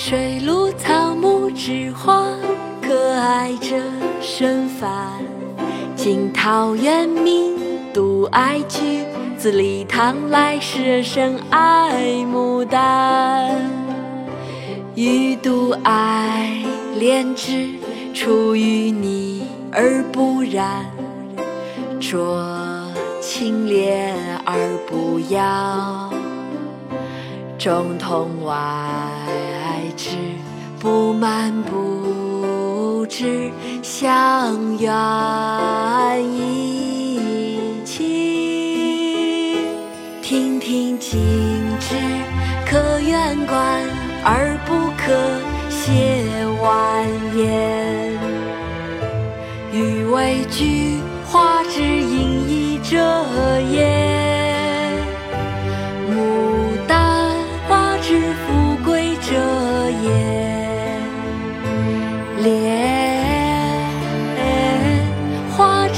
水陆草木之花，可爱着身凡。惊陶渊明，独爱菊，自李唐来，世人甚爱牡丹。予独爱莲之，出淤泥而不染，濯清涟而不妖。中通外，不蔓不枝，香远益清。亭亭净植，可远观，而不可亵玩焉。予为菊花之隐逸者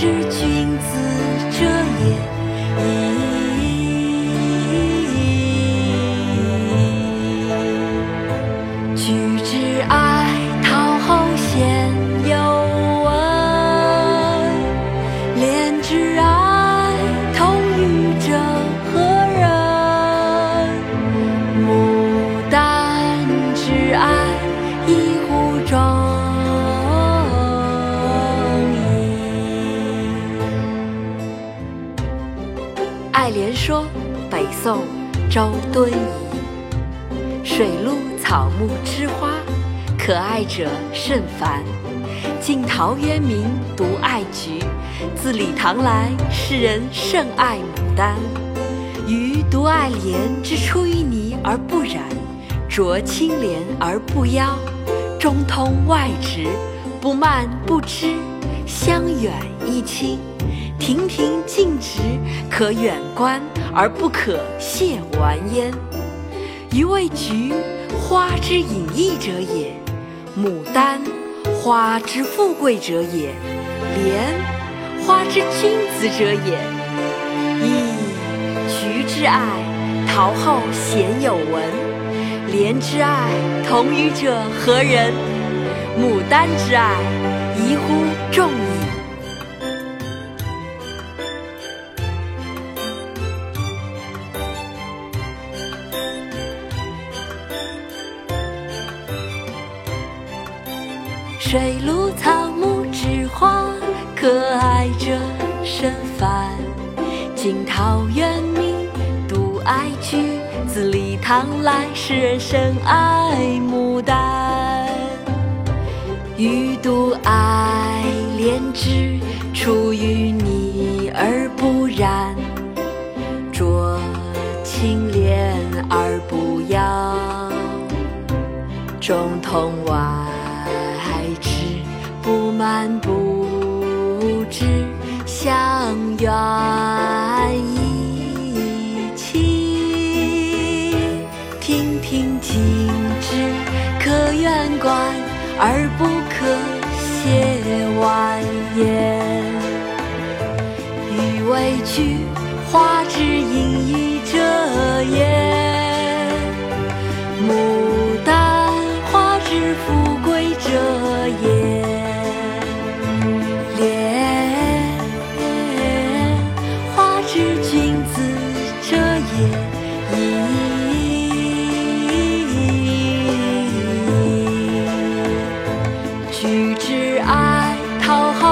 知君子。莲说》北宋周敦颐。水陆草木之花，可爱者甚蕃。晋陶渊明独爱菊，自李唐来，世人甚爱牡丹。予独爱莲之出淤泥而不染，濯清涟而不妖。中通外直，不蔓不枝，香远益清。亭亭净植，可远观而不可亵玩焉。予谓菊花之隐逸者也，牡丹花之富贵者也，莲花之君子者也。噫！菊之爱，陶后鲜有闻；莲之爱，同予者何人？牡丹之爱，水陆草木之花，可爱者甚蕃。晋陶渊明，独爱菊，自李唐来，世人深爱牡丹。予独爱莲之，出淤泥而不染，濯清涟而不妖。中通外。不蔓不枝，香远益清。亭亭净植，可远观，而不可亵玩焉。予为菊花之隐逸者也，举之爱讨好